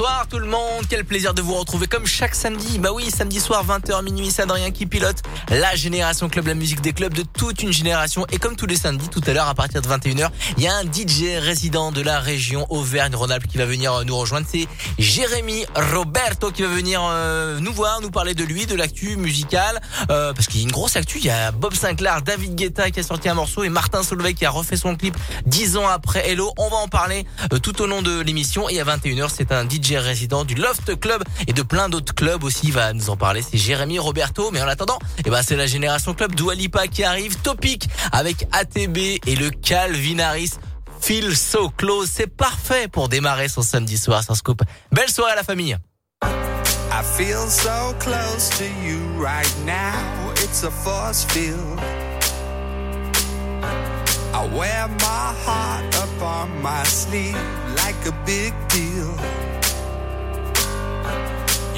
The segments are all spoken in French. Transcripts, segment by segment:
Bonsoir tout le monde, quel plaisir de vous retrouver comme chaque samedi. Bah oui, samedi soir 20h minuit, c'est Adrien qui pilote la Génération Club, la musique des clubs de toute une génération. Et comme tous les samedis, tout à l'heure à partir de 21h, il y a un DJ résident de la région Auvergne-Rhône-Alpes qui va venir euh, nous rejoindre. C'est Jérémy Roberto qui va venir euh, nous voir, nous parler de lui, de l'actu musicale. Euh, parce qu'il y a une grosse actu, il y a Bob Sinclair, David Guetta qui a sorti un morceau et Martin Solveig qui a refait son clip 10 ans après Hello. On va en parler tout au long de l'émission. Et à 21h, c'est un DJ résident du Loft Club et de plein d'autres clubs aussi. Il va nous en parler. C'est Jérémy Roberto. Mais en attendant, eh ben, c'est la génération club d'Oualipa qui arrive. Topic avec ATB et le Calvin Harris. Feel so close. C'est parfait pour démarrer son samedi soir sans scoop. Belle soirée à la famille. I feel so close to you right now. It's a force field. I wear my heart up on my sleeve like a big deal.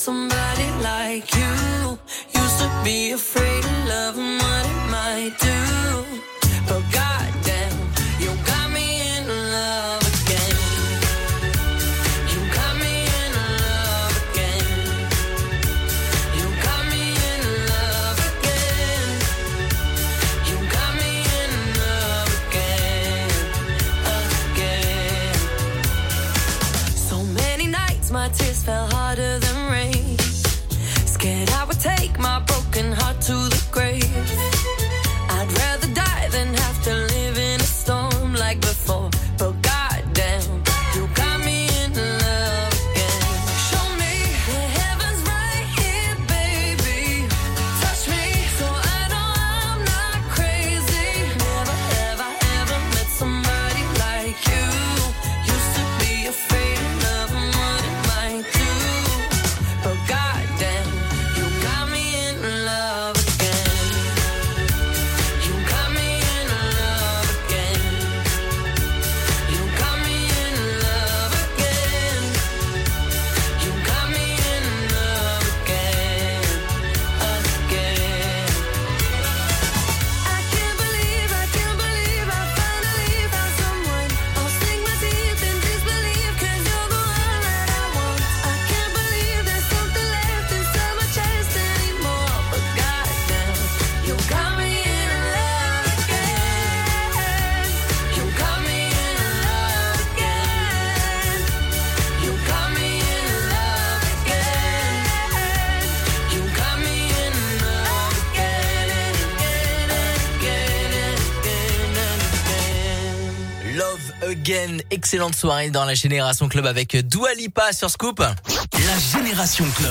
somebody like you. Used to be afraid excellente soirée dans la Génération Club avec Dua Lipa sur Scoop. La Génération Club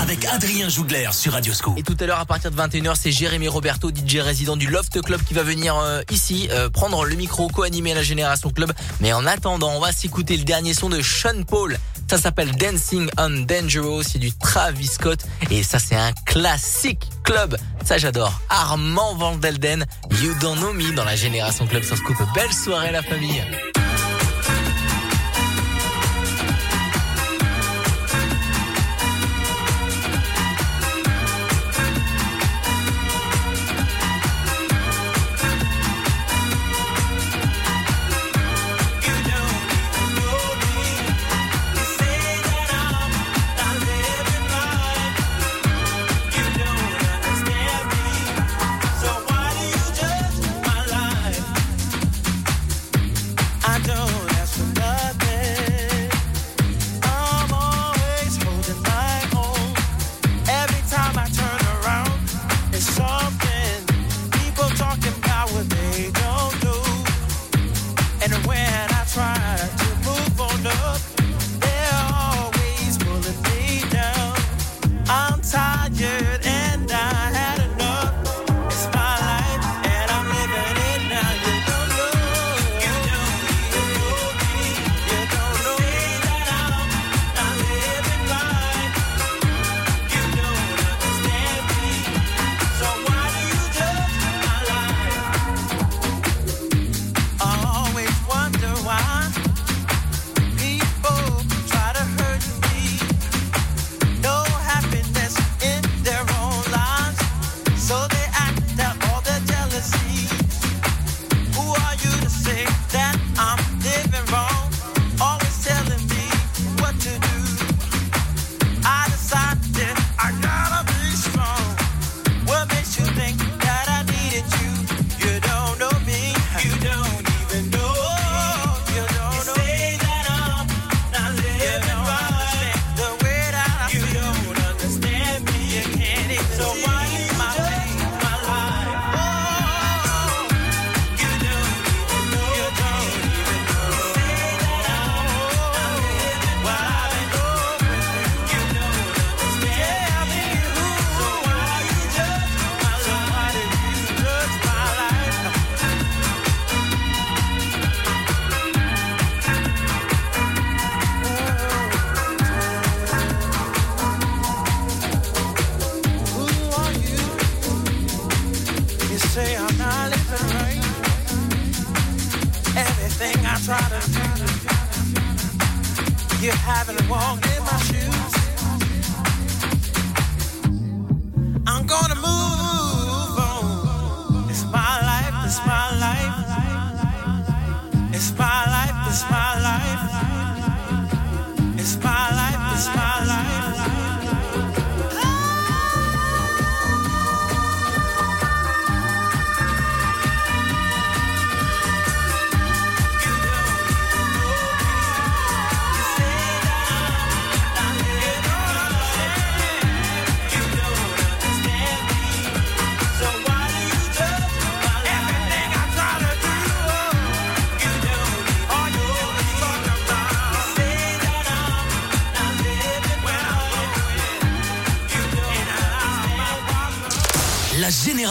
avec Adrien Jougler sur Radio Scoop. Et tout à l'heure à partir de 21h, c'est Jérémy Roberto, DJ résident du Loft Club qui va venir euh, ici euh, prendre le micro co-animer la Génération Club. Mais en attendant, on va s'écouter le dernier son de Sean Paul. Ça s'appelle Dancing on Dangerous, c'est du Travis Scott et ça c'est un classique club. Ça j'adore. Armand Vandelden, You Don't Know Me dans la Génération Club sur Scoop. Belle soirée la famille.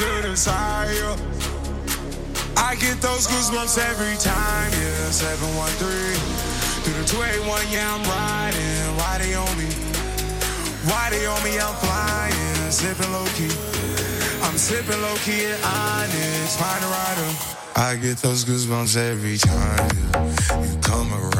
to the side. I get those goosebumps every time, yeah. 713 through the 281, yeah, I'm riding. Why they on me? Why they on me? I'm flying, sipping low key. I'm sipping low key at Onyx, find a rider. I get those goosebumps every time, yeah. You come around,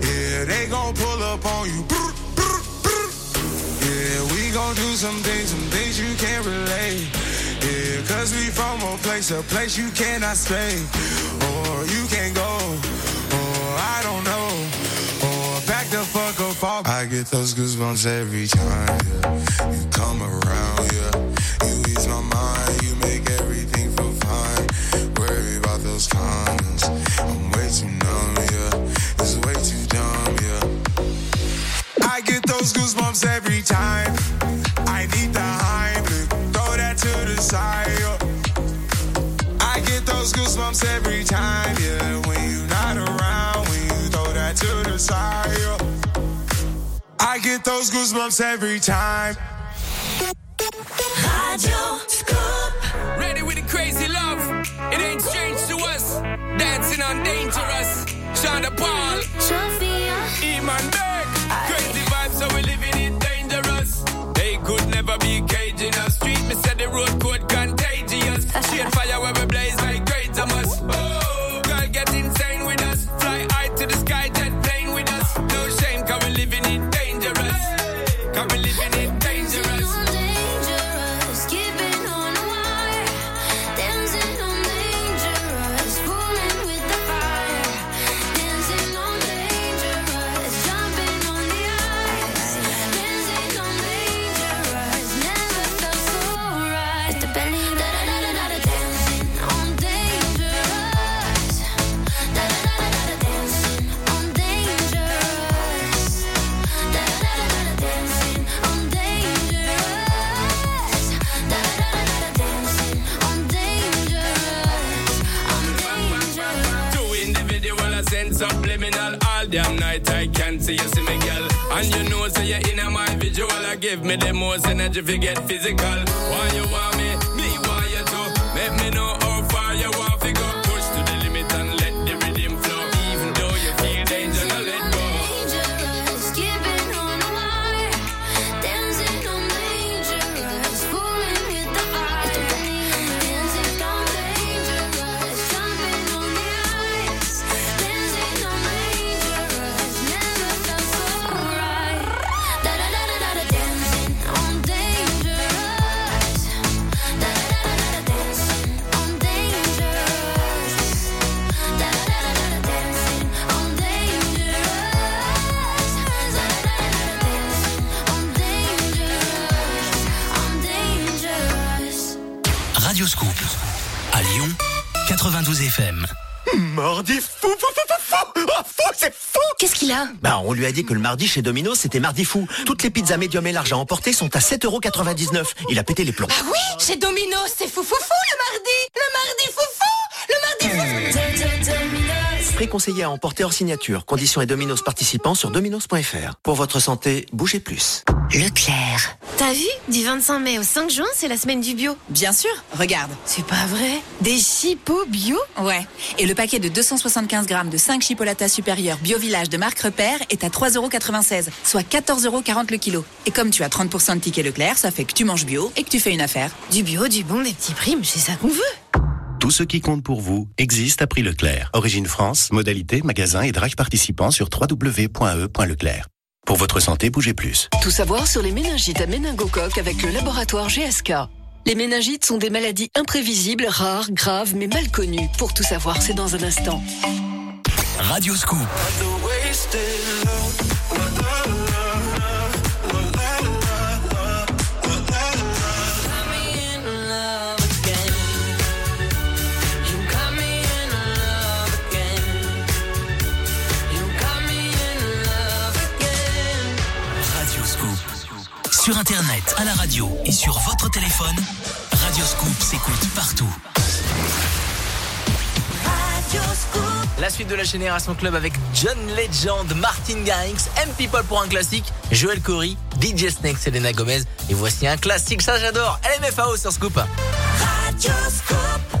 Yeah, they gon' pull up on you. Brr, brr, brr. Yeah, we gon' do some things, some things you can't relate. Yeah, cause we from a place, a place you cannot stay. Or you can't go. Or I don't know. Or back the fuck up. I get those goosebumps every time, yeah. You come around, those goosebumps every time. I need the Heimlich, throw that to the side. yeah. I get those goosebumps every time, yeah. When you're not around, when you throw that to the side. yeah. I get those goosebumps every time. Radio Scoop. Ready with the crazy love. It ain't strange to us. Dancing on dangerous. Shonda Paul. Iman Beck. Crazy vibes, so we living it dangerous. They could never be caging us. Street, me said the road code contagious. Shade fire where we blaze like see you see me, girl. And you know, say you're in my visual. I give me the most energy if you get physical. Why you want me? 92 FM. Mardi fou, fou, fou, fou, fou, Oh, fou, c'est fou Qu'est-ce qu'il a Bah, on lui a dit que le mardi chez Domino, c'était mardi fou. Toutes les pizzas médium et larges à emporter sont à 7,99€. Il a pété les plombs. Ah oui, chez Domino, c'est fou fou fou le mardi Le mardi fou fou Le mardi fou Prix conseillé à emporter hors signature. Conditions et Domino's participants sur dominos.fr. Pour votre santé, bougez plus. Leclerc. T'as vu? Du 25 mai au 5 juin, c'est la semaine du bio. Bien sûr, regarde. C'est pas vrai? Des chipots bio? Ouais. Et le paquet de 275 grammes de 5 chipolatas supérieurs Bio Village de marque Repère est à 3,96€, soit 14,40€ le kilo. Et comme tu as 30% de tickets Leclerc, ça fait que tu manges bio et que tu fais une affaire. Du bio, du bon, des petits primes, c'est ça qu'on veut. Tout ce qui compte pour vous existe à prix Leclerc. Origine France, modalité, magasin et drive participants sur www.e.leclerc. Pour votre santé, bougez plus. Tout savoir sur les méningites à méningocoque avec le laboratoire GSK. Les méningites sont des maladies imprévisibles, rares, graves, mais mal connues. Pour tout savoir, c'est dans un instant. Radio Scoop. Sur Internet, à la radio et sur votre téléphone, Radio Scoop s'écoute partout. La suite de la Génération Club avec John Legend, Martin Garrix, M People pour un classique, Joel Corey, DJ Snake, Selena Gomez. Et voici un classique, ça j'adore, LMFAO sur Scoop. Radio Scoop.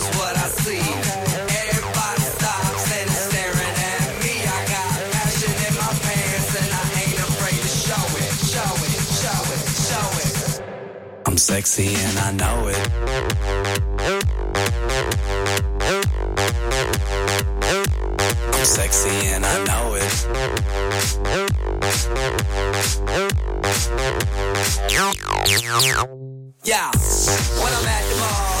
I'm sexy and I know it. I'm sexy and I know it. Yeah, when I'm at the mall,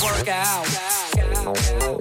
Work out.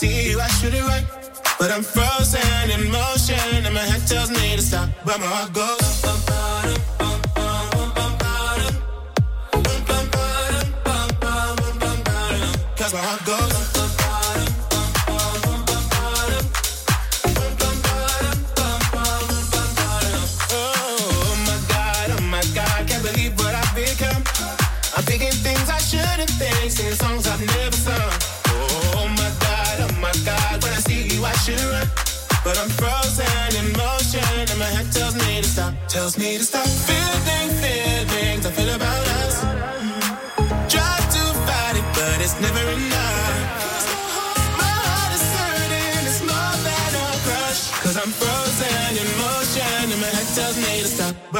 see you, I shoot it right. But I'm frozen in motion, and my head tells me to stop, but my heart goes.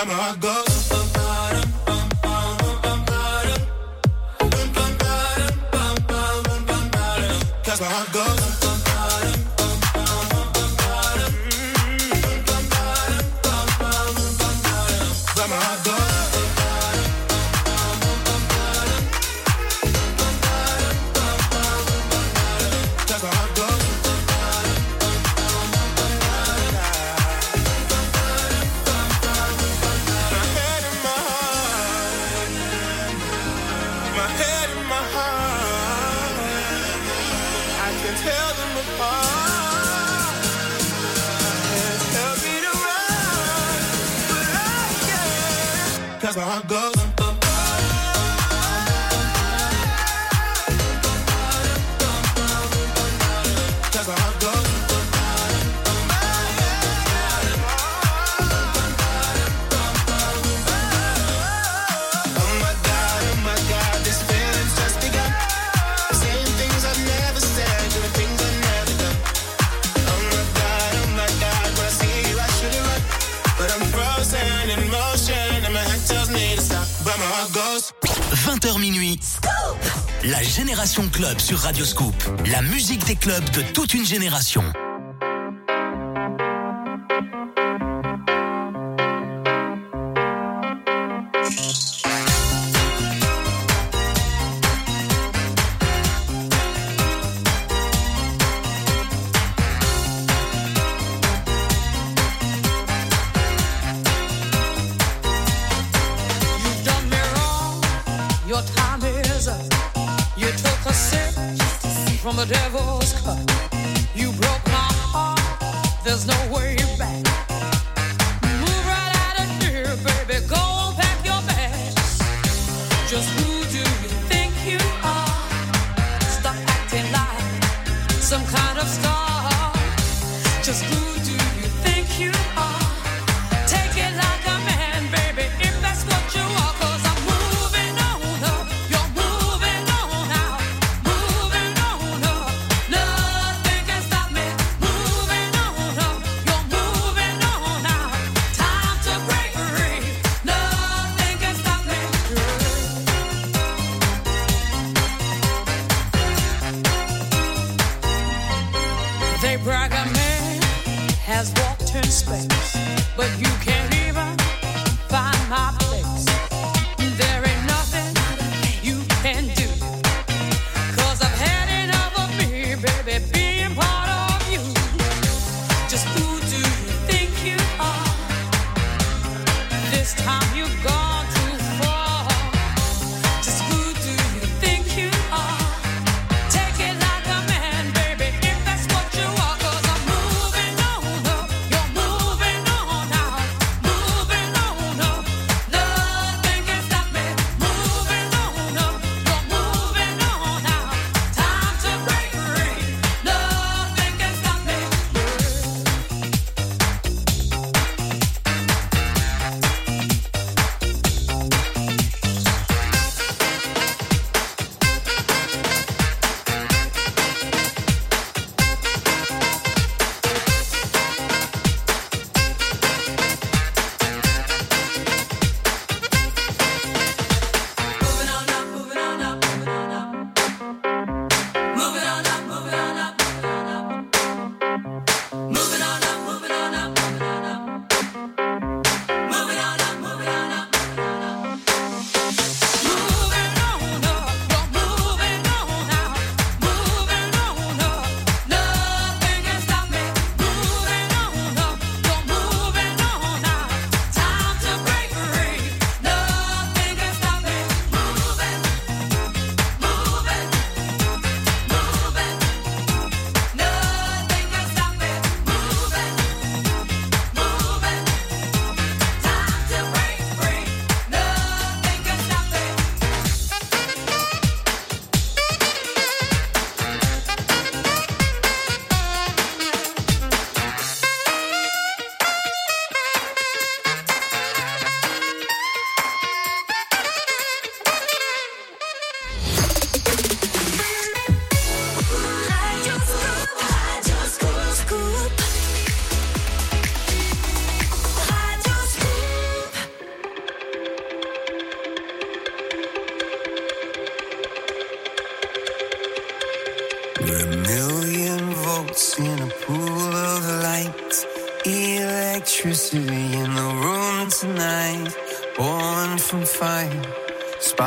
by my heart goes. la Génération Club sur Radio Radioscoop. La musique des clubs de toute une génération.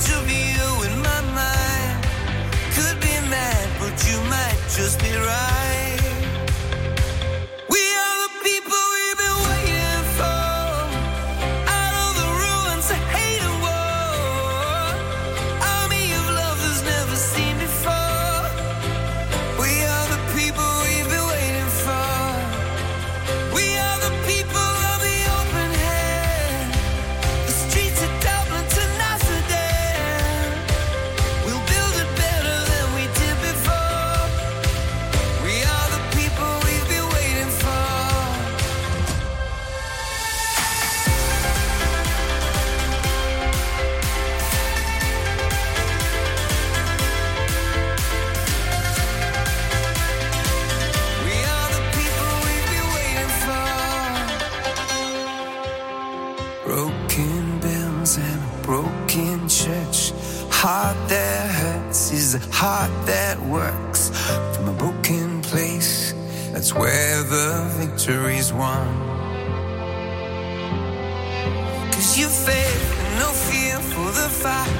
to be heart that works from a broken place. That's where the victory's won. Cause you fail, no fear for the fight.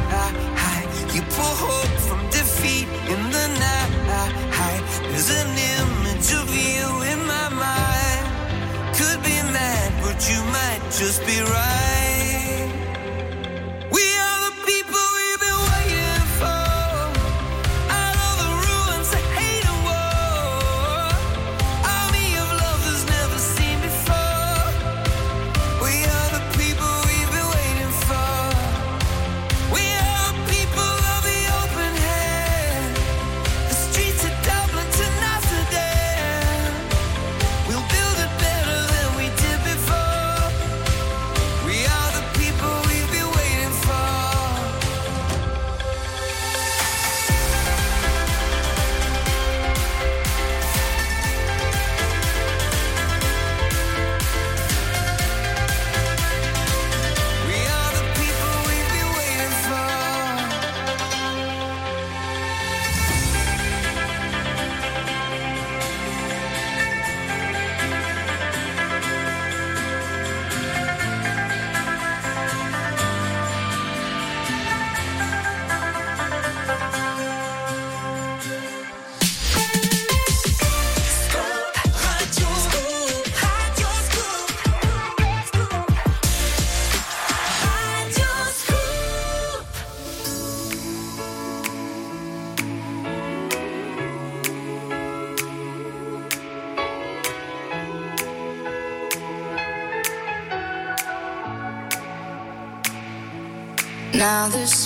this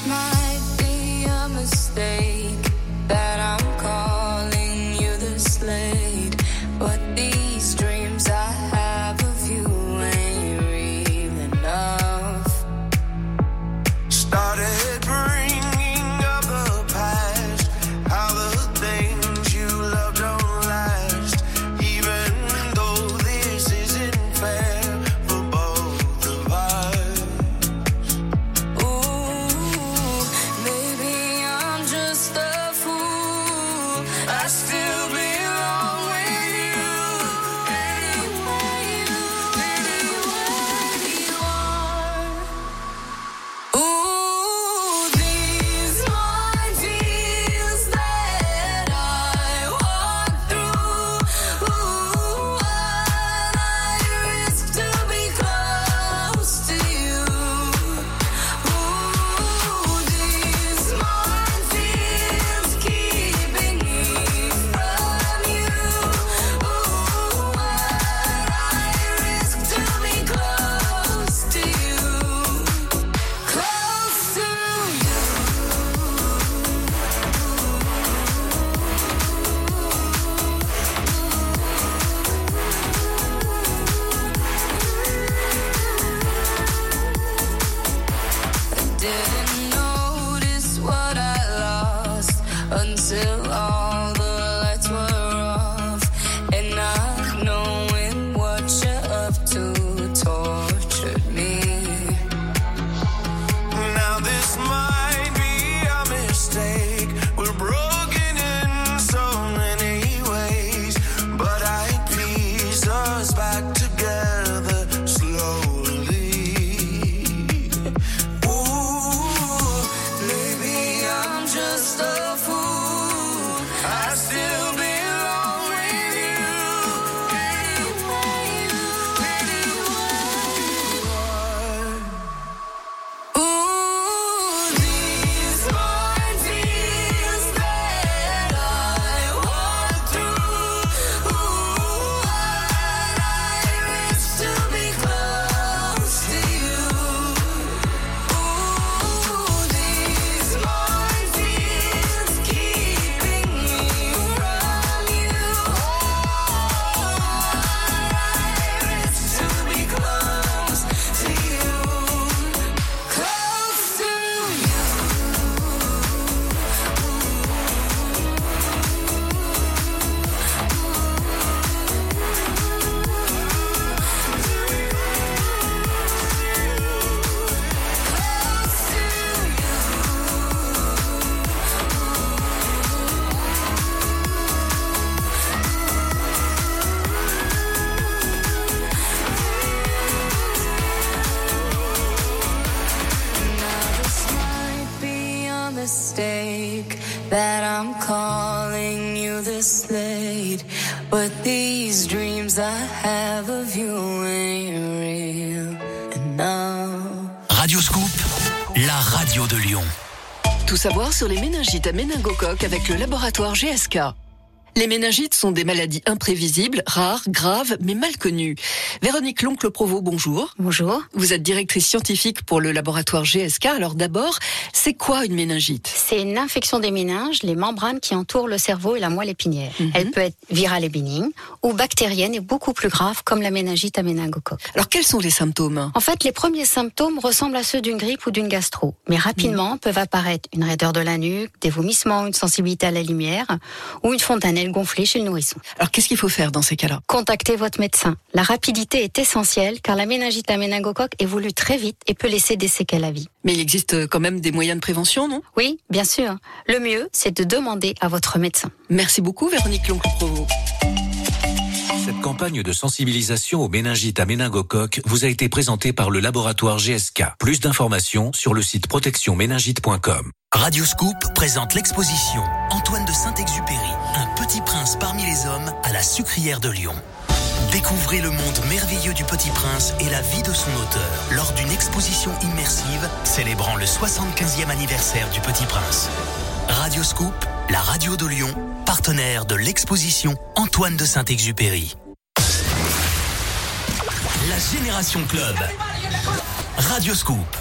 didn't sur les méningites à méningocoque avec le laboratoire GSK. Les méningites sont des maladies imprévisibles, rares, graves, mais mal connues. Véronique Loncle Provost, bonjour. Bonjour. Vous êtes directrice scientifique pour le laboratoire GSK. Alors d'abord, c'est quoi une méningite? C'est une infection des méninges, les membranes qui entourent le cerveau et la moelle épinière. Mhm. Elle peut être virale et bénigne ou bactérienne et beaucoup plus grave comme la méningite à méningocoque. Alors quels sont les symptômes? En fait, les premiers symptômes ressemblent à ceux d'une grippe ou d'une gastro, mais rapidement Mhm. peuvent apparaître une raideur de la nuque, des vomissements, une sensibilité à la lumière ou une fontanelle gonflée chez le nourrisson. Alors qu'est-ce qu'il faut faire dans ces cas-là? Contactez votre médecin. La rapidité est essentielle car la méningite à méningocoque évolue très vite et peut laisser des séquelles à vie. Mais il existe quand même des moyens de prévention, non? Oui, bien sûr. Le mieux, c'est de demander à votre médecin. Merci beaucoup Véronique Loncle Provost. Cette campagne de sensibilisation aux méningites à méningocoque vous a été présentée par le laboratoire GSK. Plus d'informations sur le site protectionméningite.com. Radio Scoop présente l'exposition Antoine de Saint-Exupéry, un petit prince parmi les hommes à la sucrière de Lyon. Découvrez le monde merveilleux du Petit Prince et la vie de son auteur lors d'une exposition immersive célébrant le 75e anniversaire du Petit Prince. Radio Scoop, la radio de Lyon, partenaire de l'exposition Antoine de Saint-Exupéry. La Génération Club. Radio Scoop.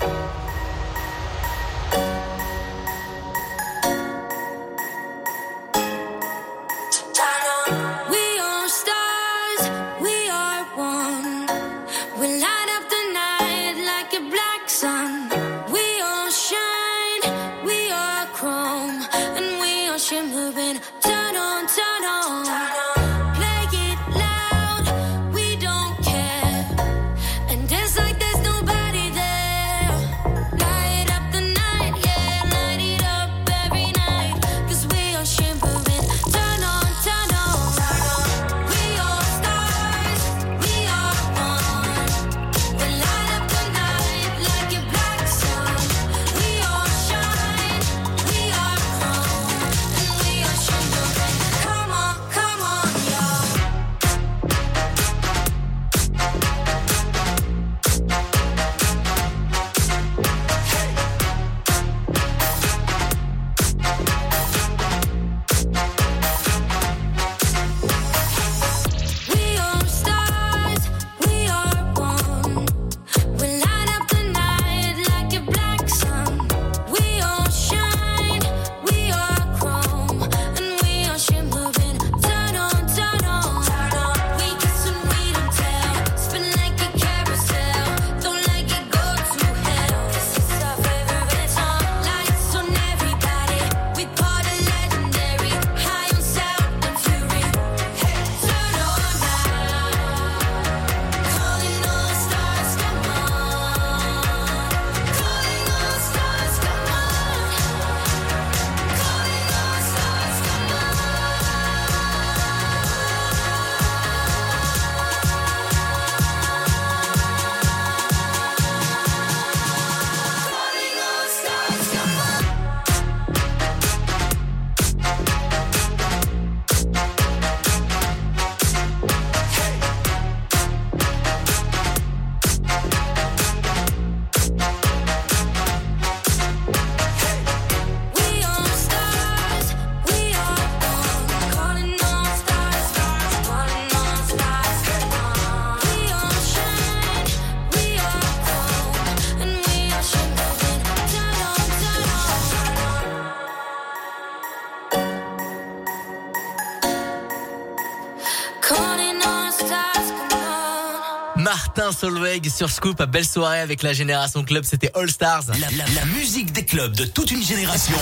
Martin Solveig sur Scoop, belle soirée avec la Génération Club, c'était All Stars. La, la- la musique des clubs de toute une génération.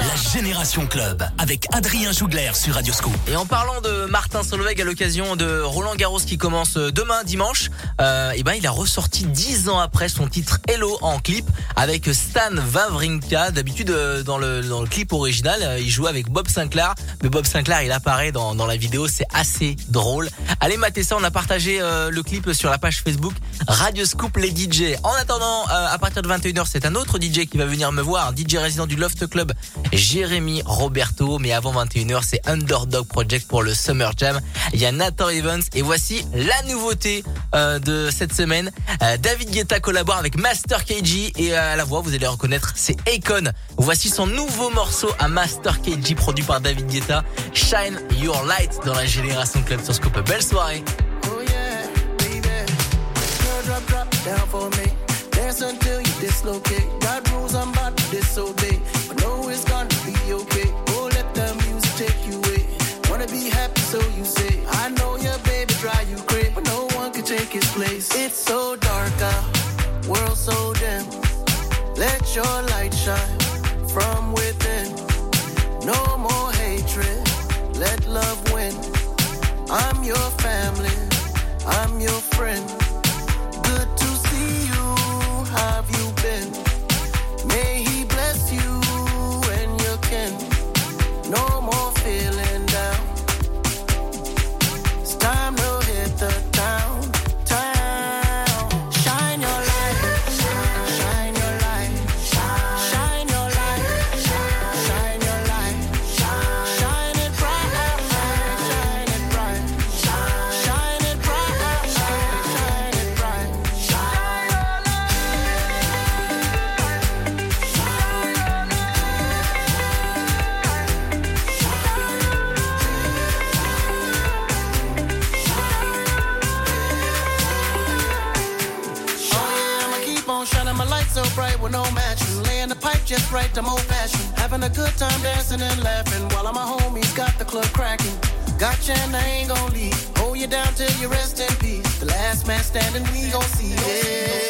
La Génération Club avec Adrien Jougler sur Radio Scoop. Et en parlant de Martin Solveig à l'occasion de Roland Garros qui commence demain dimanche, euh, et ben il a ressorti dix ans après son titre Hello en clip avec Stan Wawrinka. D'habitude euh, dans le dans le clip original, euh, il joue avec Bob Sinclair, mais Bob Sinclair il apparaît dans dans la vidéo, c'est assez drôle. Allez mater on a partagé euh, le clip sur la page Facebook Radio Scoop les DJ. En attendant, euh, à partir de 21h, c'est un autre DJ qui va venir me voir, DJ résident du Loft Club, Jérémy Roberto. Mais avant 21h, c'est Underdog Project pour le Summer Jam. Il y a Nathan Evans et voici la nouveauté euh, de cette semaine. Euh, David Guetta collabore avec Master KG et à la voix, vous allez reconnaître, c'est Akon. Voici son nouveau morceau à Master KG produit par David Guetta, Shine Your Light dans la Génération Club sur Scoop. Belle soirée. Oh yeah, baby. Girl, drop, drop down for me. Dance until you dislocate. Got rules I'm about to disobey. But know it's gonna be okay. Oh, let the music take you away. Wanna be happy, so you say. I know your baby drive you crazy, but no one can take his place. It's so dark out, world so dim. Let your light shine from within. No more hatred, let love win. I'm your right, I'm old fashioned. Having a good time dancing and laughing while all my homies got the club cracking. Gotcha and I ain't gon' leave. Hold you down till you rest in peace. The last man standing, we gon' see. Yeah,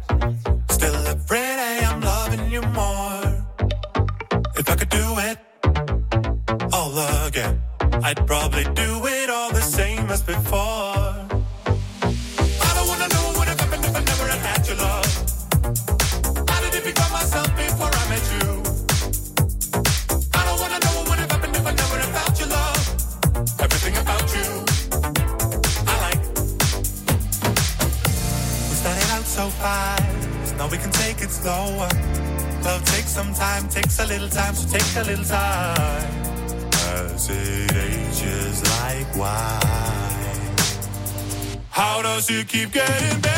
to keep getting better.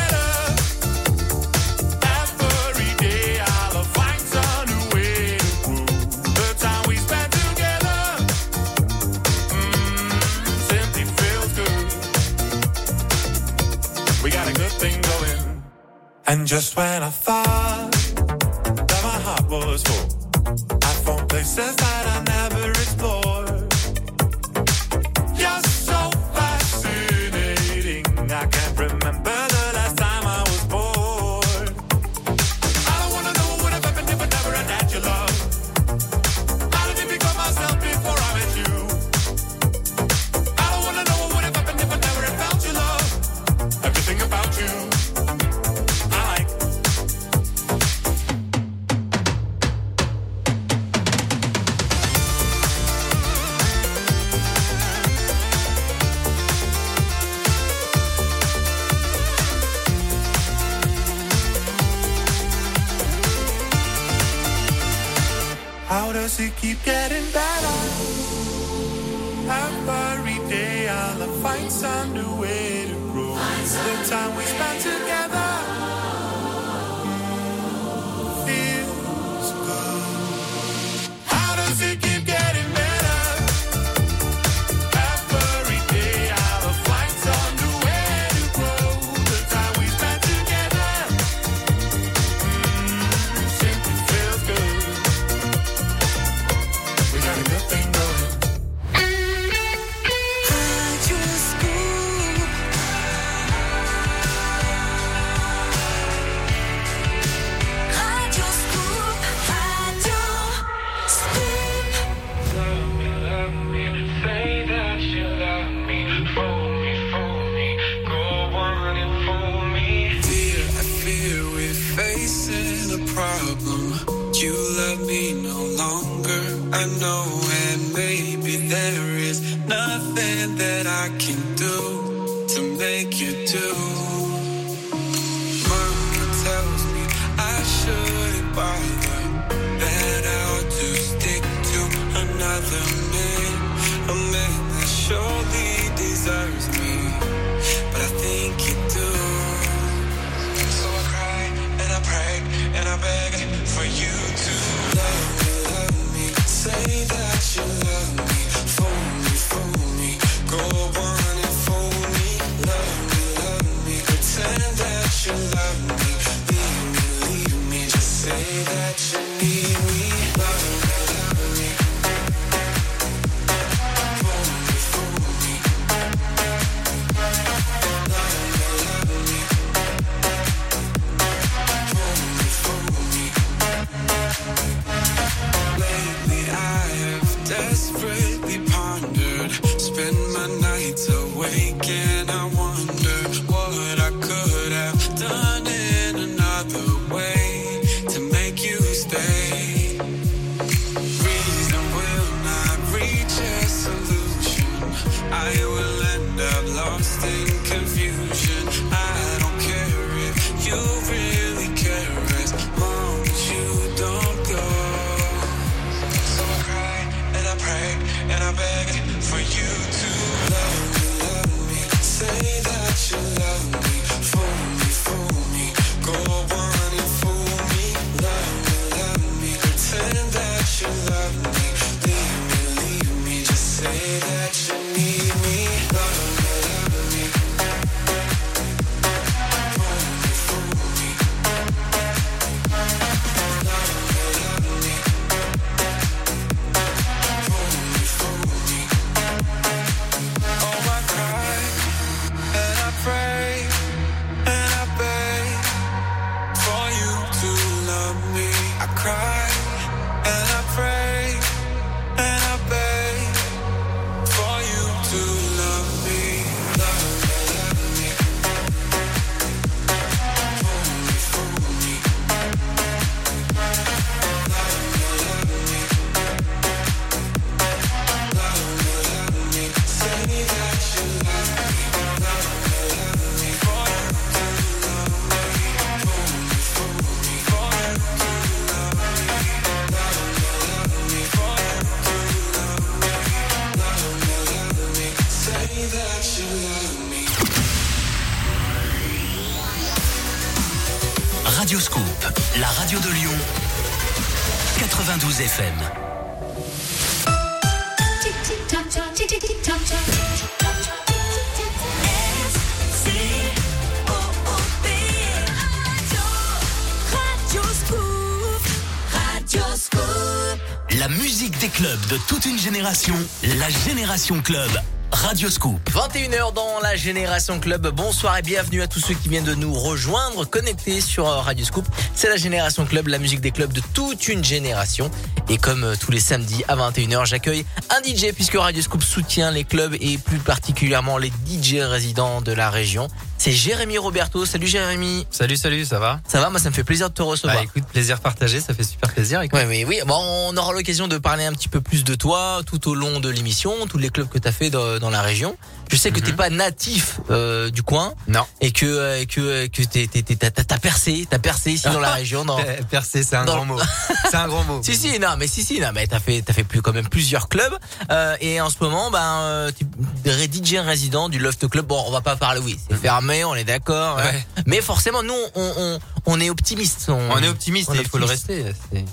La Génération Club. Radio Scoop. 21h dans la Génération Club. Bonsoir et bienvenue à tous ceux qui viennent de nous rejoindre, connectés sur euh, Radio Scoop. C'est la Génération Club, la musique des clubs de toute une génération. Et comme euh, tous les samedis à 21h, j'accueille un DJ puisque Radio Scoop soutient les clubs et plus particulièrement les DJ résidents de la région. C'est Jérémy Roberto. Salut Jérémy. Salut, salut, ça va Ça va, moi ça me fait plaisir de te recevoir. Bah écoute, plaisir partagé, ça fait super plaisir. écoute. Ouais, oui, oui. Bon, on aura l'occasion de parler un petit peu plus de toi tout au long de l'émission, tous les clubs que tu as fait dans, dans la région. Je sais que t'es pas natif euh, du coin. Mhm. Non. Et que euh, que que t'es t'es t'es- t'as percé, t'as percé ici dans la région. Dans, Percé, c'est un dans- grand mot. C'est un grand mot. si si non mais si si non mais t'as fait t'as fait plus quand même plusieurs clubs euh, et en ce moment ben euh, tu es DJ résident du Loft Club bon on va pas parler oui c'est fermé on est d'accord hein. Ouais. mais forcément nous on on, on est optimiste On est optimiste et il faut le rester.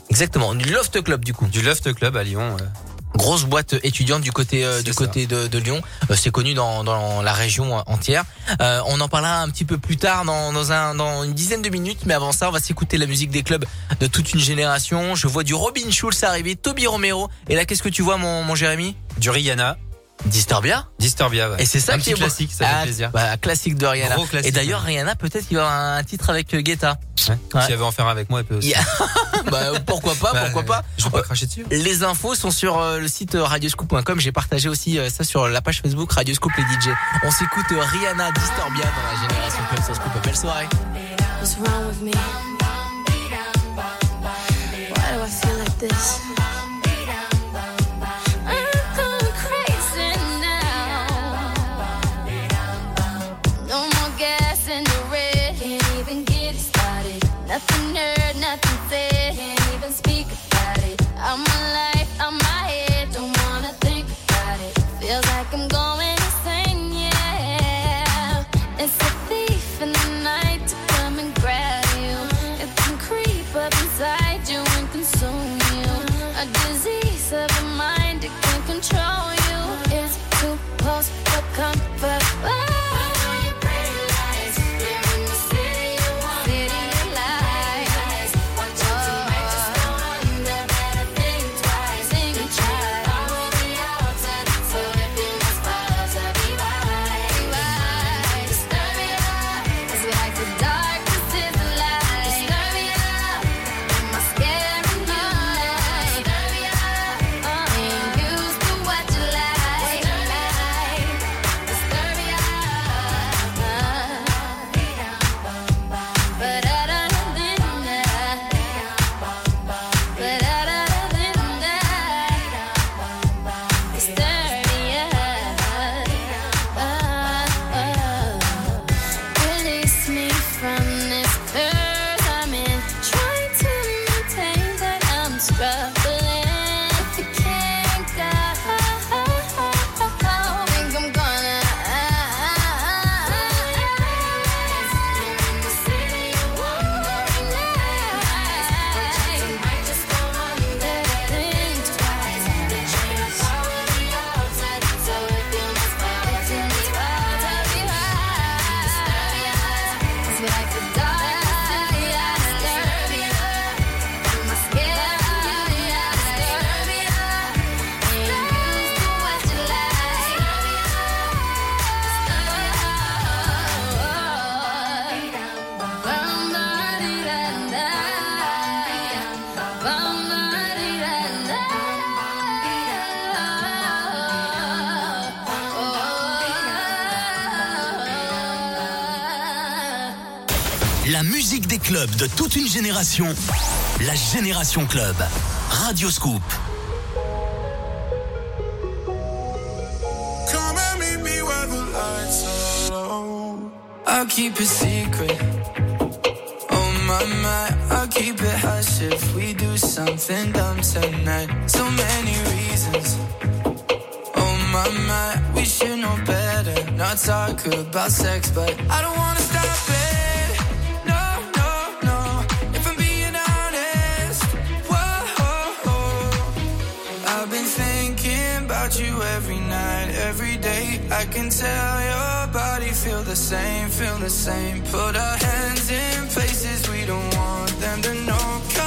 exactement du Loft Club du coup Du Loft Club à Lyon. euh. Grosse boîte étudiante du côté euh, du ça. côté de, de Lyon. Euh, c'est connu dans, dans la région euh, entière. Euh, on en parlera un petit peu plus tard dans, dans un dans une dizaine de minutes, mais avant ça, on va s'écouter la musique des clubs de toute une génération. Je vois du Robin Schulz arriver, Toby Romero. Et là, qu'est-ce que tu vois, mon, mon Jérémy? Du Rihanna. Disturbia. Disturbia, ouais. Et c'est ça un qui petit est classique, ça fait Ah, plaisir. bah, classique de Rihanna. Gros classique, Et d'ailleurs, Rihanna, peut-être qu'il va avoir un titre avec euh, Guetta. Ouais. Ouais. Si elle veut en faire un avec moi, elle peut aussi. Yeah. bah, pourquoi pas, Bah, pourquoi pas. Je vais pas cracher dessus. Les infos sont sur euh, le site euh, radioscoop.com. J'ai partagé aussi euh, ça sur la page Facebook Radioscoop les DJ. On s'écoute euh, Rihanna Disturbia dans la génération Club sur Scoop. Belle soirée. What's wrong with me? Why do I feel like this? club de toute une génération, la Génération Club. Radio Scoop. Come and meet me where the lights are low. I'll keep it secret. Oh my I'll keep it hush if we do something dumb tonight. So many reasons. Oh my we should know better. Not talk about sex, but I don't wanna. every day. I can tell your body feel the same, feel the same. Put our hands in places we don't want them to know.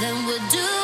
then we'll do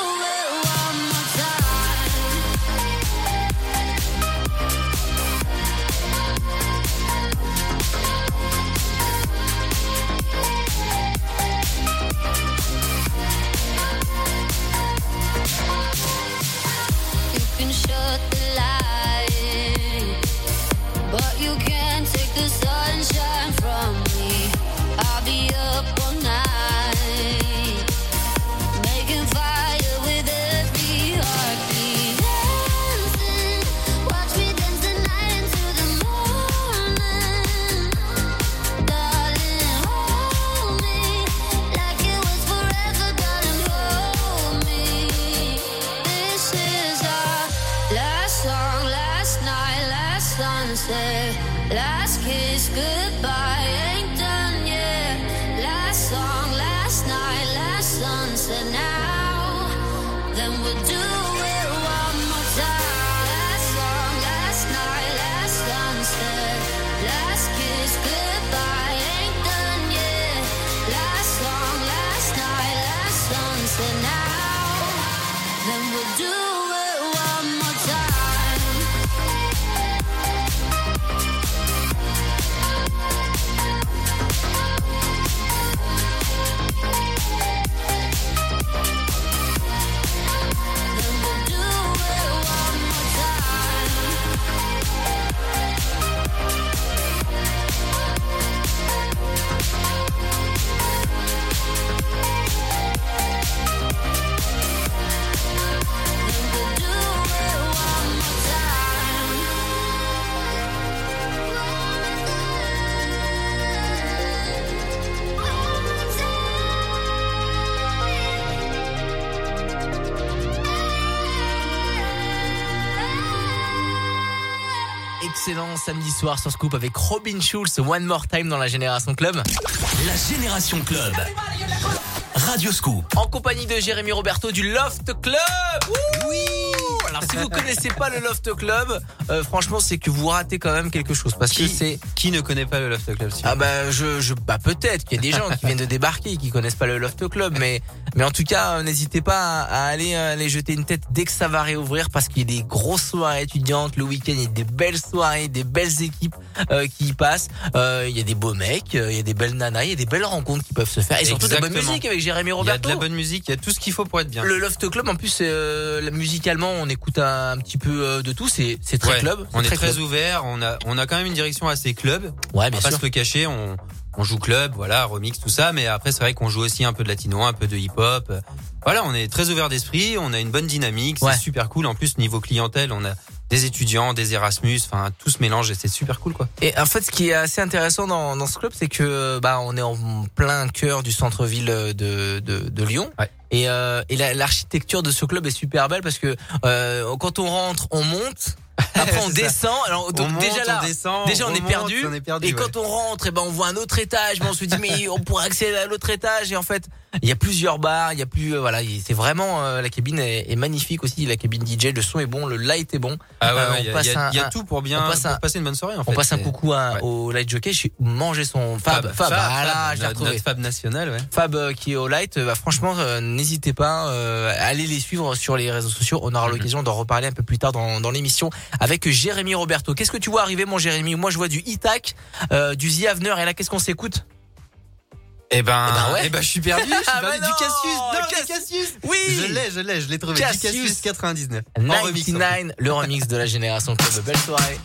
soir sur Scoop avec Robin Schulz, One More Time dans la Génération Club. La Génération Club. Radio Scoop. En compagnie de Jérémy Roberto du Loft Club. Oui. Si vous connaissez pas le Loft Club, euh, franchement c'est que vous ratez quand même quelque chose parce que c'est Qui ne connaît pas le Loft Club ah bah je, je bah peut-être qu'il y a des gens qui viennent de débarquer qui connaissent pas le Loft Club mais mais en tout cas euh, n'hésitez pas à aller euh, aller jeter une tête dès que ça va réouvrir parce qu'il y a des grosses soirées étudiantes le week-end il y a des belles soirées des belles équipes euh, qui y passent Euh, il y a des beaux mecs euh, il y a des belles nanas il y a des belles rencontres qui peuvent se faire et surtout de la bonne musique avec Jérémy Il y a Roberto de la bonne musique, il y a tout ce qu'il faut pour être bien. le Loft Club en plus euh, musicalement on écoute un, un petit peu de tout c'est c'est très Ouais, club On est c'est très club. ouvert, on a on a quand même une direction assez club. Ouais, on bien va pas sûr. se le cacher, on on joue club, voilà, remix tout ça, mais après c'est vrai qu'on joue aussi un peu de latino, un peu de hip-hop. Voilà, on est très ouvert d'esprit, on a une bonne dynamique, c'est Ouais. super cool. En plus niveau clientèle, on a des étudiants, des Erasmus, enfin tout se mélange et c'est super cool quoi. Et en fait, ce qui est assez intéressant dans, dans ce club, c'est que bah on est en plein cœur du centre-ville de, de, de Lyon. Et, euh, et la- l'architecture de ce club est super belle parce que euh, quand on rentre, on monte. Après on descend. Alors On donc monte, déjà là, on descend, déjà on on, est perdu. on est perdu, et ouais. quand on rentre, et ben on voit un autre étage, mais on se dit mais on pourrait accéder à l'autre étage. Et en fait, il y a plusieurs bars, il y a plus euh, voilà, il- c'est vraiment euh, la cabine est, est magnifique aussi. La cabine DJ, le son est bon, le light est bon. Ah ouais, Euh, ouais, il y a- y, tout pour bien on passe pour un- passer une bonne soirée en fait. on passe un coucou à- au light jockey. J'ai mangé son Fab. Fab, notre, retrouvé. notre Fab national, ouais. Fab qui est au light, bah, franchement, euh, n'hésitez pas, euh, allez les suivre sur les réseaux sociaux. On Mhm. aura l'occasion d'en reparler un peu plus tard dans, dans l'émission avec Jérémy Roberto. Qu'est-ce que tu vois arriver, mon Jérémy? Moi, je vois du Itac, euh, du The Avener, et là, qu'est-ce qu'on s'écoute? Eh ben, Eh ben ouais. eh ben, je suis perdu, je suis Ah perdu. bah du Cassius, non, Cass- du Cassius. Oui. Je l'ai, je l'ai, je l'ai trouvé. Du Cassius. Cassius 99. En remix, en 99, le remix de la génération club. Belle soirée.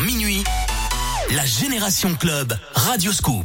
minuit, la Génération Club, Radio Scoop.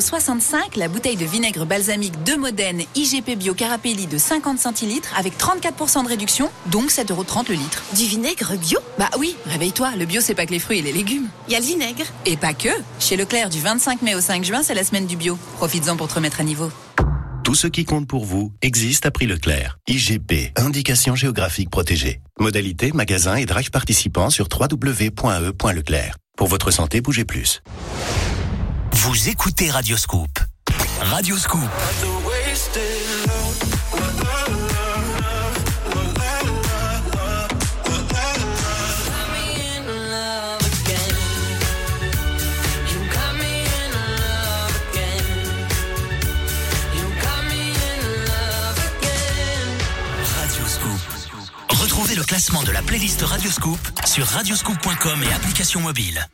1,65€ la bouteille de vinaigre balsamique de Modène IGP Bio Carapelli de 50 centilitres avec 34% de réduction, donc 7,30€ le litre. Du vinaigre bio? Bah oui, réveille-toi, le bio c'est pas que les fruits et les légumes. Il y a le vinaigre. Et pas que Chez Leclerc du 25 mai au 5 juin, c'est la semaine du bio. Profites-en pour te remettre à niveau. Tout ce qui compte pour vous existe à prix Leclerc. IGP, indication géographique protégée. Modalité, magasin et drive participants sur www.e.leclerc. Pour votre santé, bougez plus. Vous écoutez Radioscoop. Radioscoop. Retrouvez le classement de la playlist Radioscoop sur radioscoop.com et application mobile.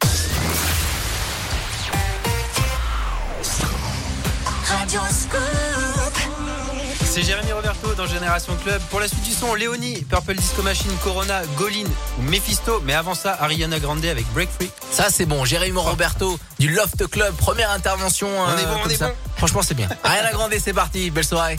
C'est Jérémy Roberto dans Génération Club. Pour la suite du son, Léonie, Purple Disco Machine, Corona, Golin ou Mephisto. Mais avant ça, Ariana Grande avec Break Free. Ça, c'est bon. Jérémy Roberto du Loft Club. Première intervention. On est bon, ça. Franchement, c'est bien. Ariana Grande, c'est parti. Belle soirée.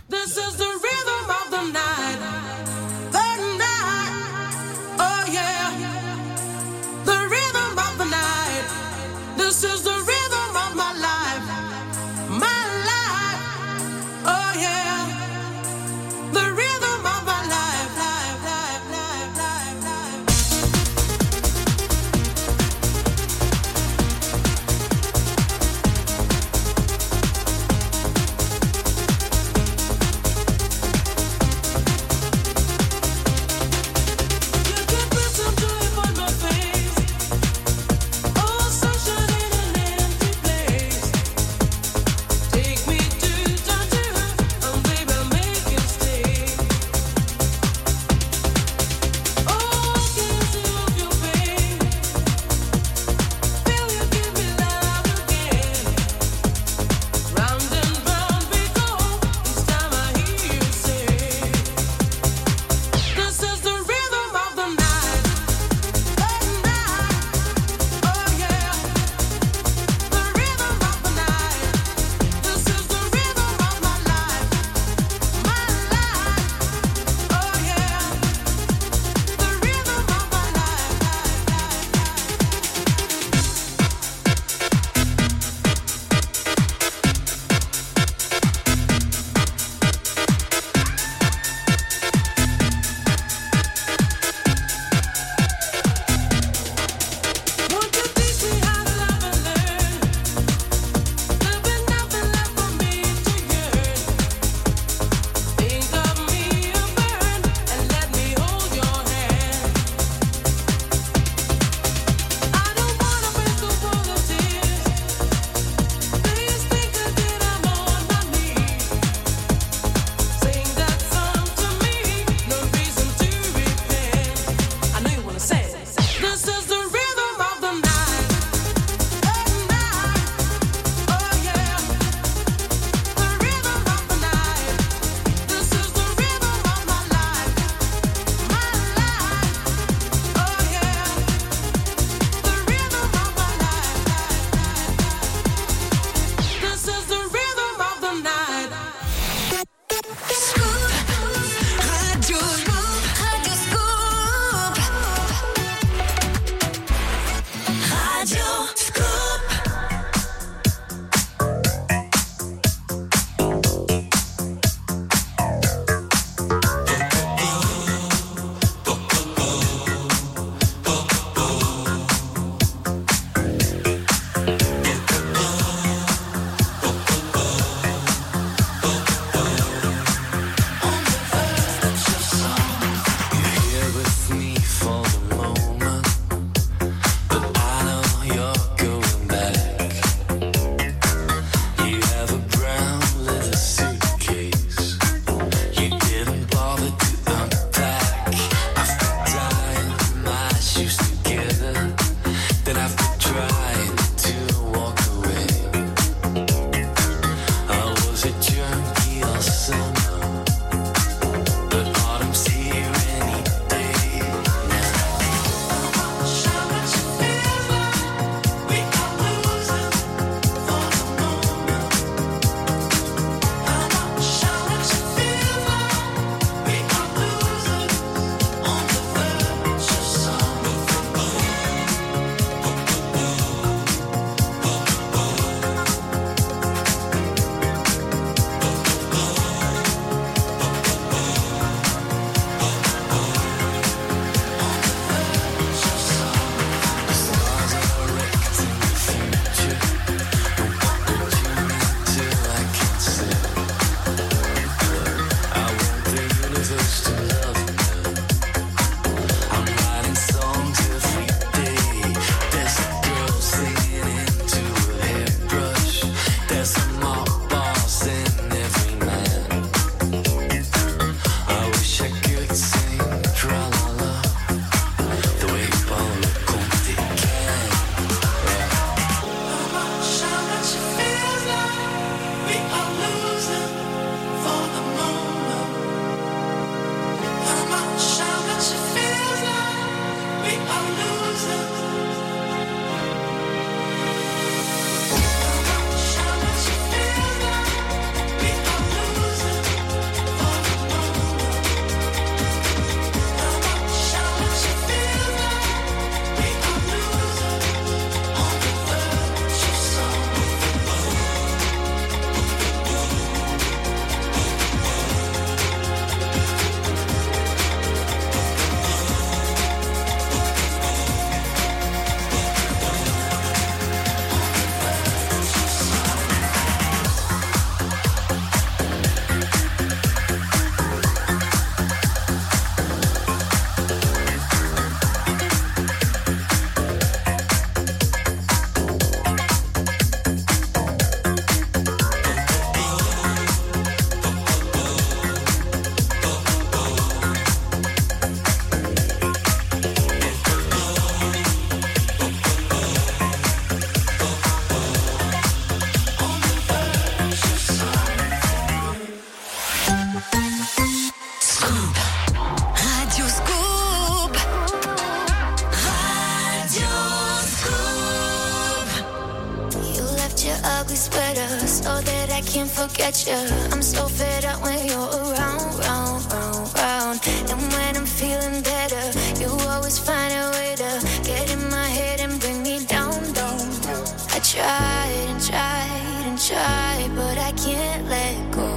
Can't you. I'm so fed up when you're around, round, round, round. And when I'm feeling better, you always find a way to get in my head and bring me down, down. down. I tried and tried and tried, but I can't let go.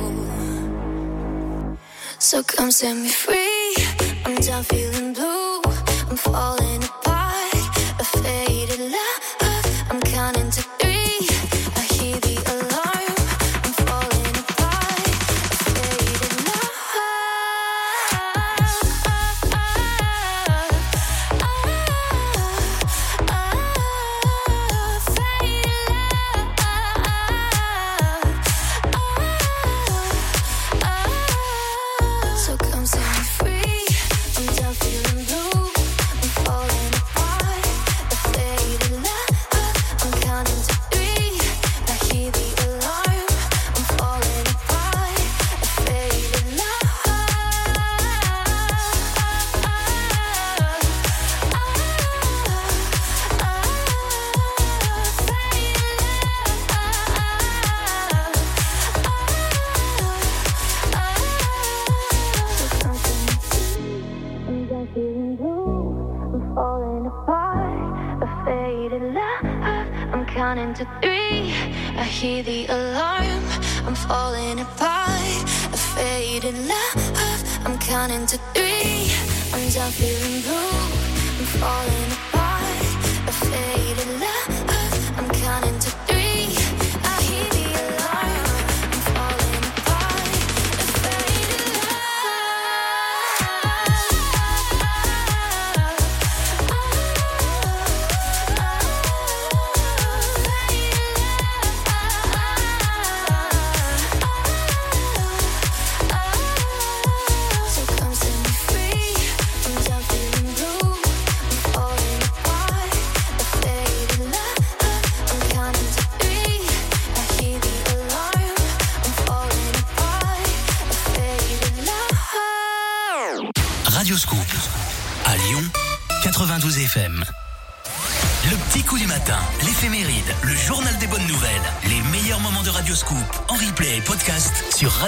So come set me free.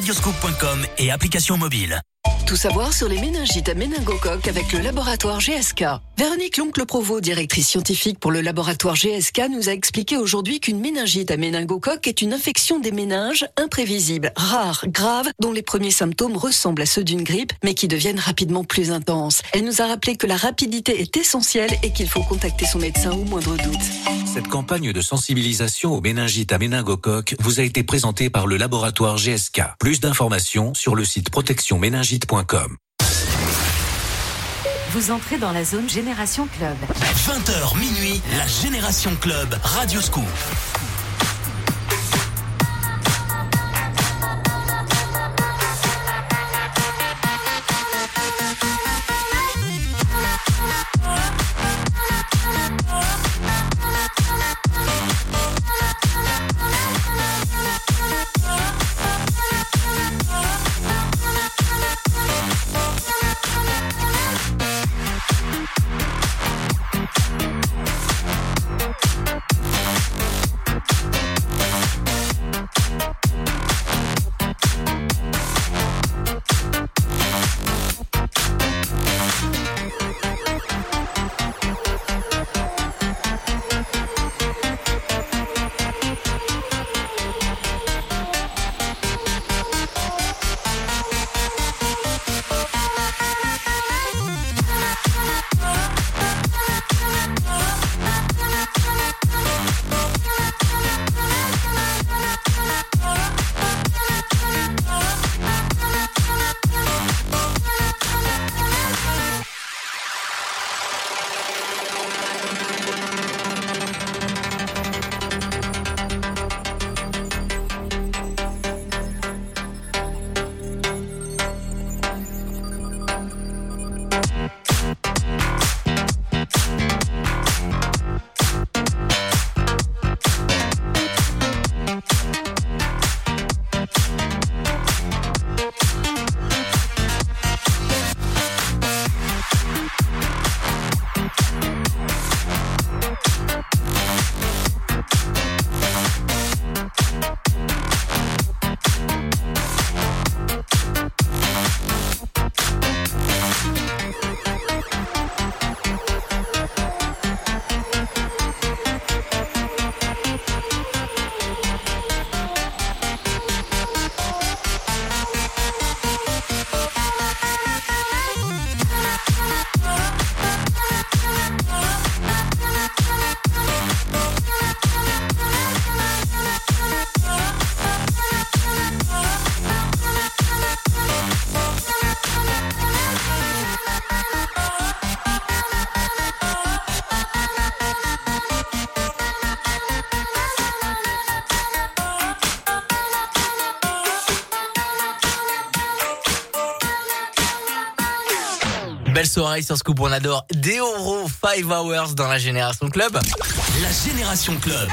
radioscoop.com et application mobile. Tout savoir sur les méningites à méningocoque avec le laboratoire GSK. Véronique Loncle Provo, directrice scientifique pour le laboratoire GSK, nous a expliqué aujourd'hui qu'une méningite à méningocoque est une infection des méninges imprévisible, rare, grave, dont les premiers symptômes ressemblent à ceux d'une grippe, mais qui deviennent rapidement plus intenses. Elle nous a rappelé que la rapidité est essentielle et qu'il faut contacter son médecin au moindre doute. Cette campagne de sensibilisation aux méningites à méningocoque vous a été présentée par le laboratoire GSK. Plus d'informations sur le site protectionméningite.com. Vous entrez dans la zone Génération Club. 20h minuit, la Génération Club Radioscoop. Sur Scoop, on adore Deoro 5 Hours dans la Génération Club. La Génération Club.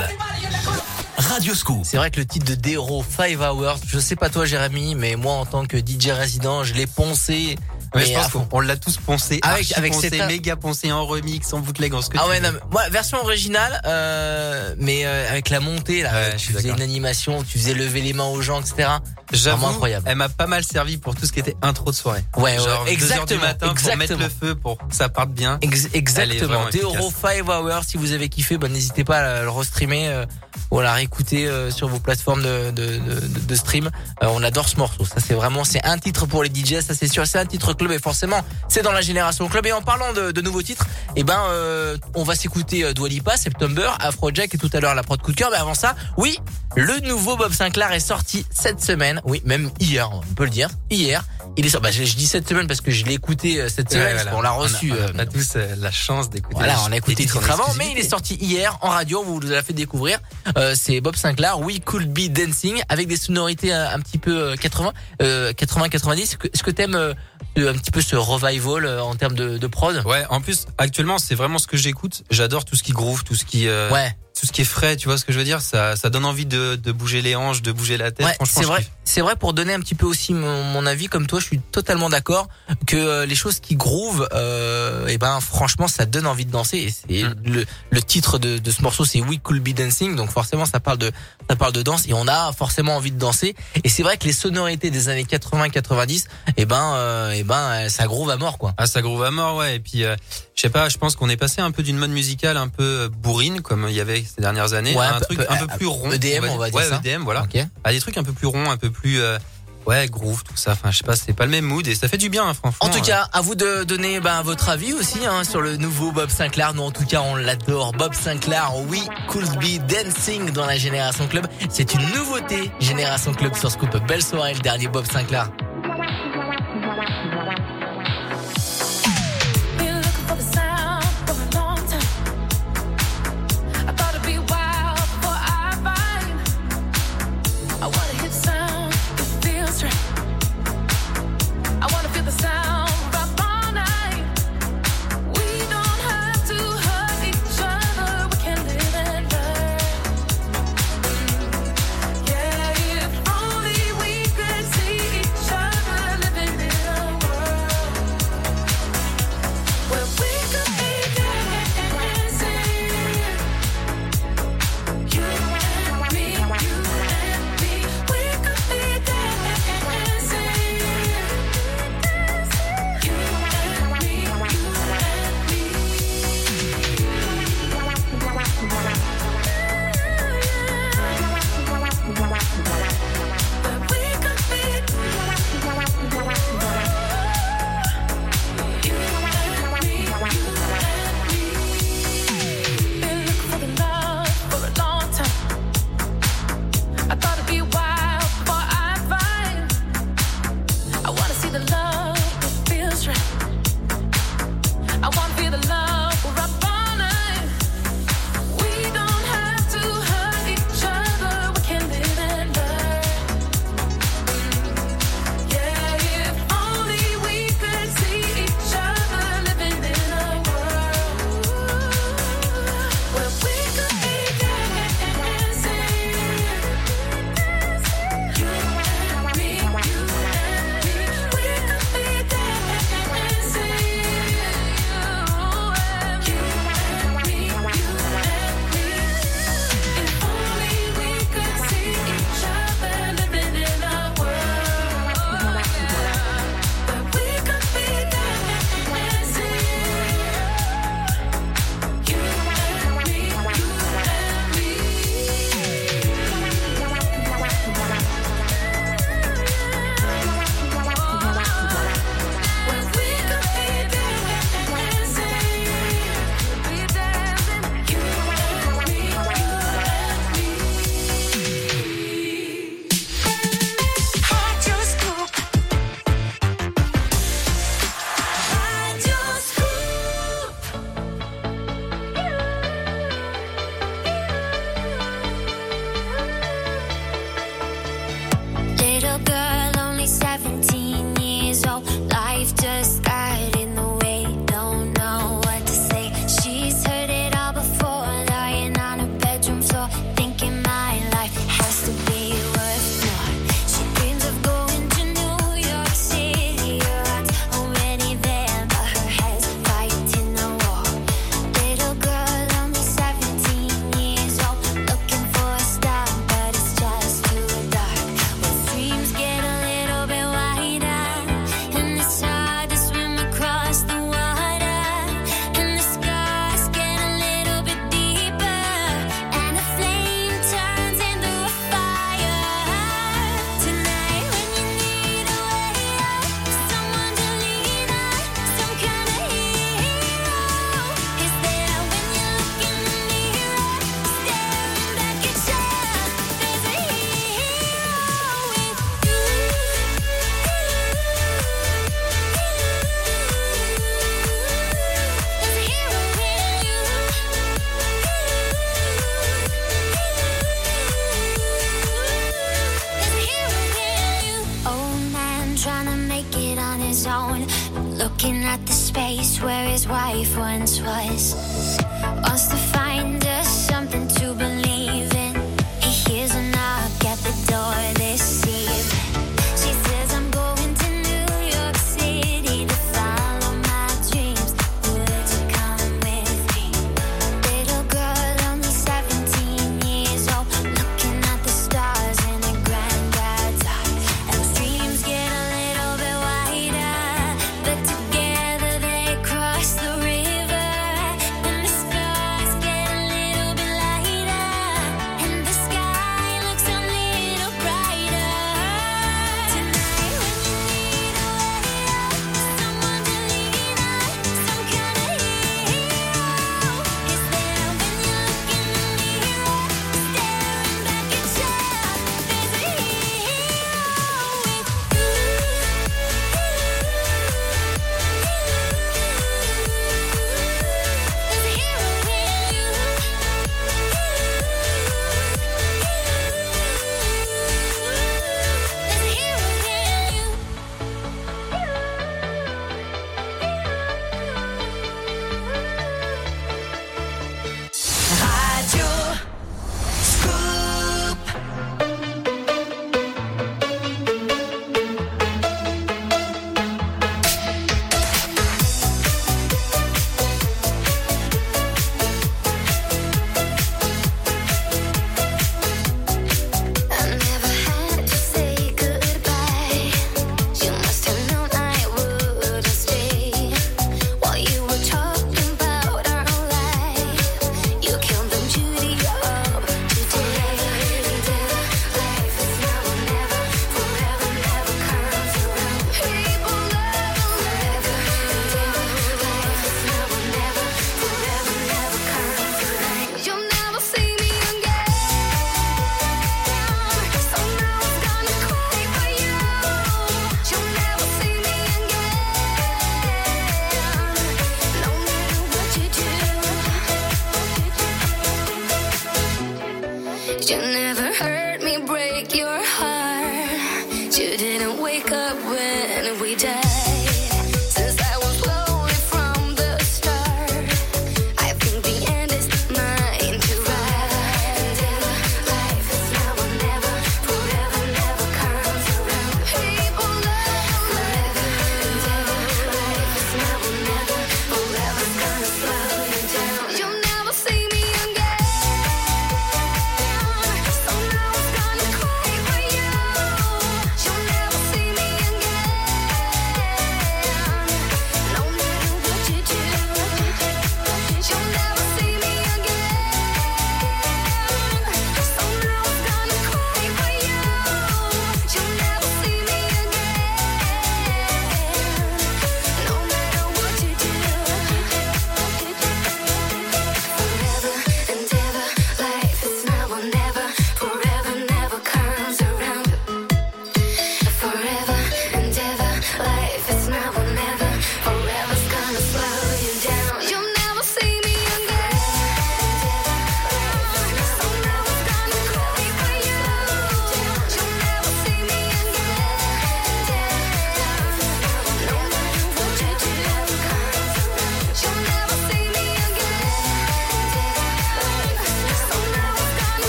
Radio Scoop. C'est vrai que le titre de Deoro 5 Hours, je sais pas toi Jérémy, mais moi en tant que DJ résident, je l'ai poncé. Mais je pense qu'on l'a tous poncé, Avec- archi avec poncé, cette- méga poncé en remix, en bootleg, en ce que Ah tu ouais, veux. non, mais moi, version originale, euh, mais euh, avec la montée, là, Ouais, je tu faisais une animation, tu faisais lever les mains aux gens, etc. J'avoue, Vraiment incroyable. elle m'a pas mal servi pour tout ce qui était intro de soirée. Ouais, ouais, Genre deux heures du exactement, matin pour mettre exactement. le feu pour que ça parte bien. Ex- exactement. efficace. 5 Hours, si vous avez kiffé, bah, n'hésitez pas à le restreamer euh, ou à la réécouter euh, sur vos plateformes de, de, de, de stream. Euh, on adore ce morceau. Ça, c'est vraiment, c'est un titre pour les DJ, ça c'est sûr. C'est un titre club et forcément, c'est dans la génération club. Et en parlant de, de nouveaux titres, eh ben, euh, on va s'écouter euh, Dua Lipa, September, Afrojack et tout à l'heure la prod coup de cœur. Mais avant ça, oui, le nouveau Bob Sinclair est sorti cette semaine. Oui, même hier, on peut le dire. Hier, il est sorti. Bah, je, je dis cette semaine parce que je l'ai écouté euh, cette semaine. Ouais, parce l'a On a- reçu. On a, tous la chance d'écouter. voilà, on a écouté le titre avant, mais il est sorti hier en radio. Vous nous l'a fait découvrir. Euh, c'est Bob Sinclair, We Could Be Dancing, avec des sonorités euh, un petit peu euh, 80, euh, 80, 90. Est-ce que, est-ce que t'aimes euh, euh, un petit peu ce revival euh, en termes de, de prod? Ouais, en plus, actuellement, c'est vraiment ce que j'écoute. J'adore tout ce qui groove, tout ce qui, euh, Ouais. Tout ce qui est frais. Tu vois ce que je veux dire Ça, ça donne envie de, de bouger les hanches, de bouger la tête. Ouais, c'est vrai. C'est vrai pour donner un petit peu aussi mon, mon avis comme toi, je suis totalement d'accord que euh, les choses qui groove, euh, et ben franchement, ça donne envie de danser. Et c'est Mm. le, le titre de, de ce morceau, c'est We Could Be Dancing, donc forcément ça parle de ça parle de danse et on a forcément envie de danser. Et c'est vrai que les sonorités des années 80-90, et ben, euh, et ben, euh, ça groove à mort quoi. Ah, ça groove à mort, ouais. Et puis, euh, je sais pas, je pense qu'on est passé un peu d'une mode musicale un peu euh, bourrine, comme il y avait ces dernières années, Ouais, à un peu- truc peu- un peu euh, plus rond. EDM, on va dire ouais, ça. EDM, voilà. Ok. À des trucs un peu plus ronds, un peu plus, euh, ouais, groove, tout ça. Enfin, je sais pas, c'est pas le même mood et ça fait du bien, hein, franchement. En tout cas, à vous de donner ben, votre avis aussi hein, sur le nouveau Bob Sinclair. Nous, en tout cas, on l'adore. Bob Sinclair, oui, Could Be Dancing dans la Génération Club. C'est une nouveauté, Génération Club sur Scoop. Belle soirée, le dernier Bob Sinclair. Looking at the space where his wife once was. Wants to find us something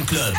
Club.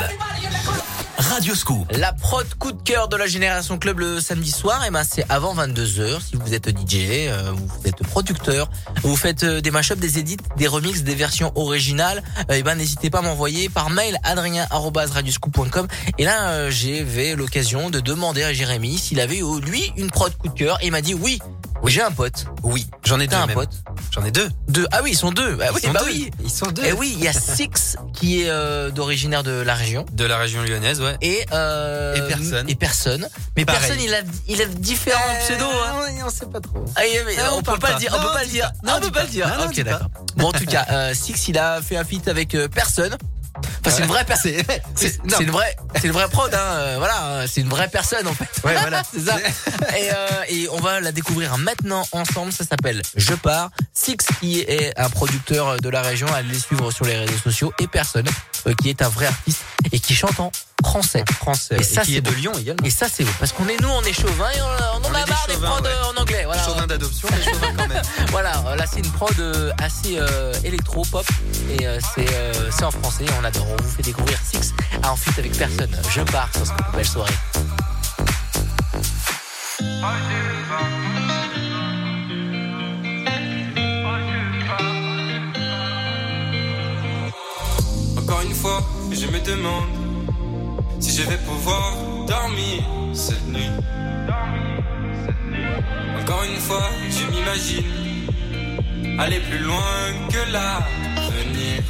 Radio Scoop. La prod coup de cœur de la Génération Club le samedi soir, et ben c'est avant 22h. Si vous êtes DJ, euh, vous êtes producteur, vous faites euh, des mashups, des edits, des remixes, des versions originales, euh, et ben n'hésitez pas à m'envoyer par mail adrien@radioscoop.com. Et là, j'ai l'occasion de demander à Jérémy s'il avait lui une prod coup de cœur, et il m'a dit oui. J'ai un pote. Oui, j'en ai deux. un même. pote. J'en ai deux. Deux. Ah oui, ils sont deux. Ah Ils oui, sont bah deux. oui. Ils sont deux. Et oui, il y a Six qui est euh, d'originaire de la région. De la région lyonnaise, ouais. Et, euh, Et personne. Et personne. Mais Pareil. personne, il a, il a différents pseudos. Hein. on sait pas trop. Ah, mais on, on peut pas le dire. On peut pas le dire. Non, on peut pas le dire. Ok, d'accord. Bon, en tout cas, euh, Six, il a fait un feat avec euh, personne. Enfin, c'est une vraie personne. C'est- une vraie, c'est une vraie prod. Hein. euh, Voilà, hein, c'est une vraie personne en fait. Ouais, voilà. c'est ça. Et, euh, et on va la découvrir maintenant ensemble. Ça s'appelle Je pars. Six qui est un producteur de la région. Allez les suivre sur les réseaux sociaux. Et personne euh, qui est un vrai artiste et qui chante en français. Français. Et ça, qui c'est est de. Lyon également. Et ça c'est beau parce qu'on est nous on est chauvin et on, on en On a est des marre des prods ouais. euh, en anglais. Voilà. Chauvin d'adoption, mais chauvin quand même. Voilà, euh, là c'est une prod euh, assez euh, électro pop et euh, c'est euh, c'est en français, on adore. On vous fait découvrir Six à en avec personne. Je pars sur cette belle soirée. Encore une fois, je me demande si je vais pouvoir dormir cette nuit. Encore une fois, je m'imagine aller plus loin que l'avenir.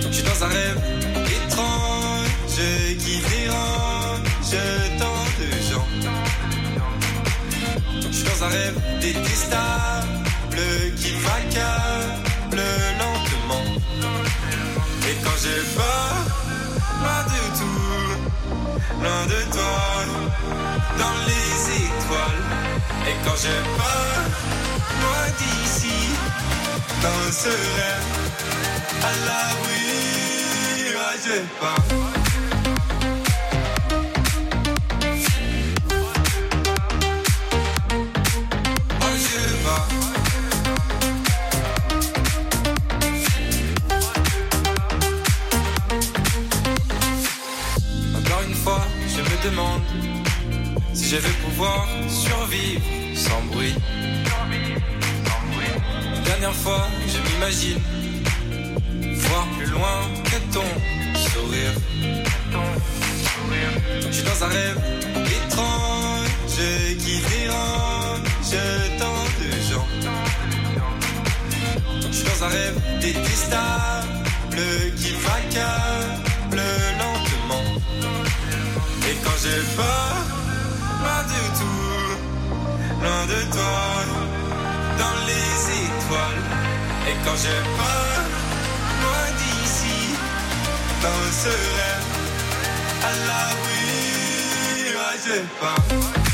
Je suis dans un rêve étrange qui dérange tant de gens. Je suis dans un rêve détestable qui m'accable lentement. Et quand j'ai peur, loin de tout, loin de toi, dans les étoiles. Et quand j'ai peur, loin d'ici, dans ce rêve, à l'abri, ouais, je pars. Demande si je vais pouvoir survivre sans bruit. Dernière fois, je m'imagine voir plus loin que ton sourire. Je suis dans un rêve étrange qui dérange tant de gens. Je suis dans un rêve détestable qui m'accable lentement. Et quand j'ai peur, loin de tout, loin de toi, dans les étoiles. Et quand j'ai peur, loin d'ici, dans ce rêve, à l'abri, ouais, je pars.